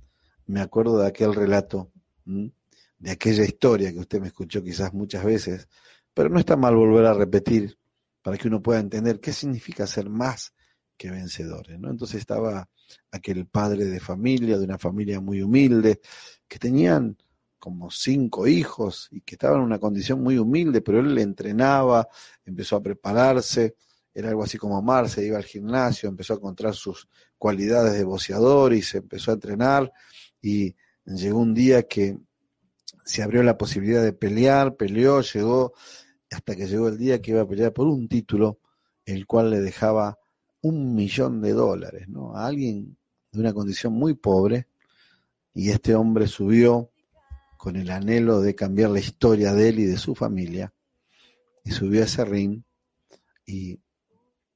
me acuerdo de aquel relato, de aquella historia que usted me escuchó quizás muchas veces, pero no está mal volver a repetir para que uno pueda entender qué significa ser más que vencedores. ¿no? Entonces estaba aquel padre de familia, de una familia muy humilde, que tenían como cinco hijos y que estaban en una condición muy humilde, pero él le entrenaba, empezó a prepararse, era algo así como Marce, iba al gimnasio, empezó a encontrar sus cualidades de boceador y se empezó a entrenar y llegó un día que se abrió la posibilidad de pelear, peleó, llegó, hasta que llegó el día que iba a pelear por un título, el cual le dejaba un millón de dólares, ¿no? A alguien de una condición muy pobre, y este hombre subió con el anhelo de cambiar la historia de él y de su familia, y subió a ese ring y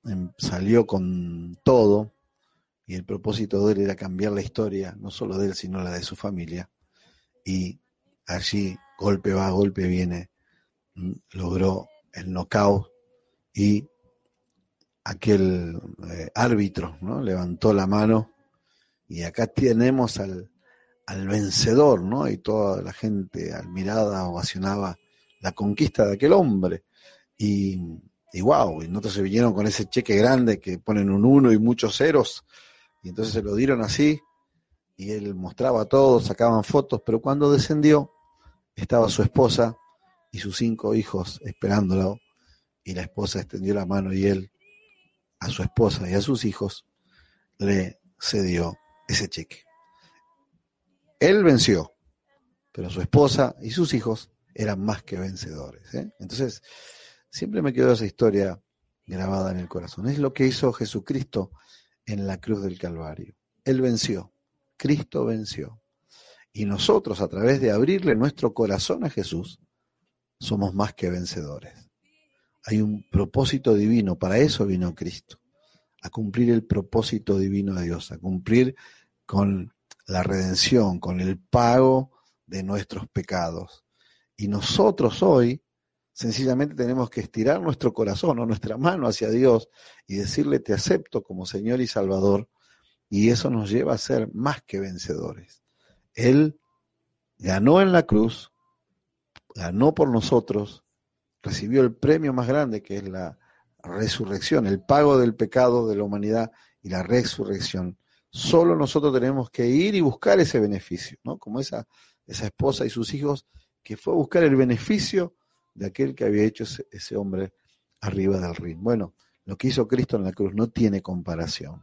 em, salió con todo, y el propósito de él era cambiar la historia, no solo de él, sino la de su familia. Y allí, golpe va, golpe viene, mm, logró el knockout y aquel eh, árbitro, ¿no? Levantó la mano y acá tenemos al, al vencedor, ¿no? Y toda la gente admirada ovacionaba la conquista de aquel hombre. Y, wow, y nosotros se vinieron con ese cheque grande que ponen un uno y muchos ceros, y entonces se lo dieron así, y él mostraba todo, sacaban fotos, pero cuando descendió estaba su esposa y sus cinco hijos esperándolo, y la esposa extendió la mano y él a su esposa y a sus hijos le cedió ese cheque. Él venció, pero su esposa y sus hijos eran más que vencedores. ¿eh? Entonces, siempre me quedó esa historia grabada en el corazón. Es lo que hizo Jesucristo en la cruz del Calvario. Él venció, Cristo venció. Y nosotros, a través de abrirle nuestro corazón a Jesús, somos más que vencedores. Hay un propósito divino, para eso vino Cristo, a cumplir el propósito divino de Dios, a cumplir con la redención, con el pago de nuestros pecados. Y nosotros hoy sencillamente tenemos que estirar nuestro corazón o nuestra mano hacia Dios y decirle te acepto como Señor y Salvador. Y eso nos lleva a ser más que vencedores. Él ganó en la cruz, ganó por nosotros, recibió el premio más grande que es la resurrección, el pago del pecado de la humanidad y la resurrección. Solo nosotros tenemos que ir y buscar ese beneficio, ¿no? Como esa, esa esposa y sus hijos que fue a buscar el beneficio de aquel que había hecho ese, hombre arriba del ring. Bueno, lo que hizo Cristo en la cruz no tiene comparación.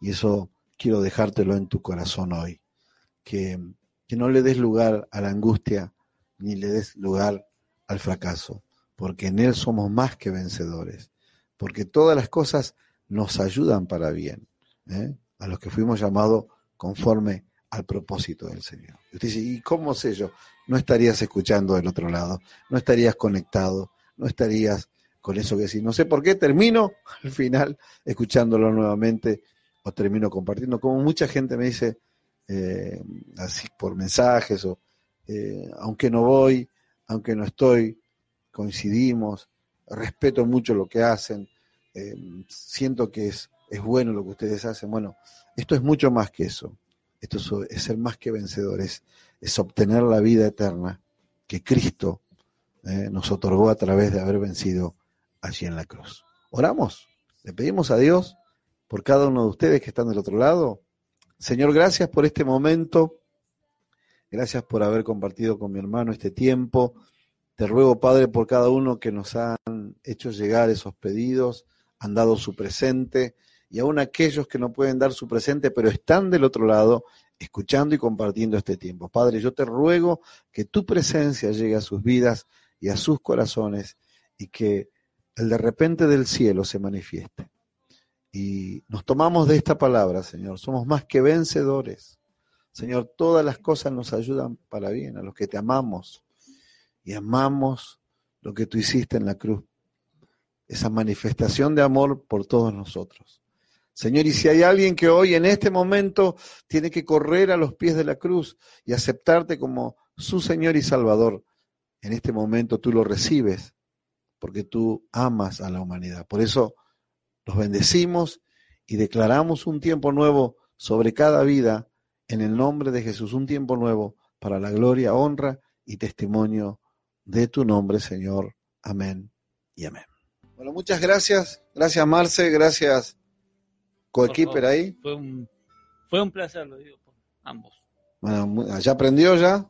Y eso quiero dejártelo en tu corazón hoy. Que, que no le des lugar a la angustia ni le des lugar al fracaso, porque en Él somos más que vencedores, porque todas las cosas nos ayudan para bien, ¿eh? A los que fuimos llamados conforme al propósito del Señor. Y usted dice, ¿y cómo sé yo? No estarías escuchando del otro lado, no estarías conectado, no estarías con eso que decís. No sé por qué termino al final escuchándolo nuevamente o termino compartiendo. Como mucha gente me dice, eh, así por mensajes, o eh, aunque no voy, aunque no estoy, coincidimos, respeto mucho lo que hacen, eh, siento que es, es bueno lo que ustedes hacen. Bueno, esto es mucho más que eso. Esto es, ser más que vencedores, es obtener la vida eterna que Cristo eh, nos otorgó a través de haber vencido allí en la cruz. Oramos, le pedimos a Dios por cada uno de ustedes que están del otro lado. Señor, gracias por este momento. Gracias por haber compartido con mi hermano este tiempo. Te ruego, Padre, por cada uno que nos han hecho llegar esos pedidos, han dado su presente y aún aquellos que no pueden dar su presente, pero están del otro lado, escuchando y compartiendo este tiempo. Padre, yo te ruego que tu presencia llegue a sus vidas y a sus corazones y que el de repente del cielo se manifieste. Y nos tomamos de esta palabra, Señor. Somos más que vencedores. Señor, todas las cosas nos ayudan para bien, a los que te amamos y amamos lo que tú hiciste en la cruz. Esa manifestación de amor por todos nosotros. Señor, y si hay alguien que hoy en este momento tiene que correr a los pies de la cruz y aceptarte como su Señor y Salvador, en este momento tú lo recibes porque tú amas a la humanidad. Por eso los bendecimos y declaramos un tiempo nuevo sobre cada vida en el nombre de Jesús, un tiempo nuevo para la gloria, honra y testimonio de tu nombre, Señor. Amén y amén. Bueno, muchas gracias. Gracias, Marce. Gracias coequiper ahí. Fue un, fue un placer, lo digo por ambos. Bueno, ¿ya aprendió ya?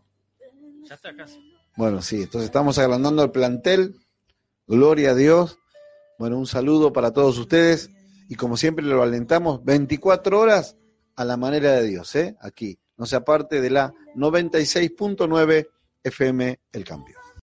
Ya está casi. Bueno, sí, entonces estamos agrandando el plantel. Gloria a Dios. Bueno, un saludo para todos ustedes y como siempre lo alentamos, 24 horas a la manera de Dios, ¿eh? Aquí, no se aparte de la 96.9 FM El Cambio.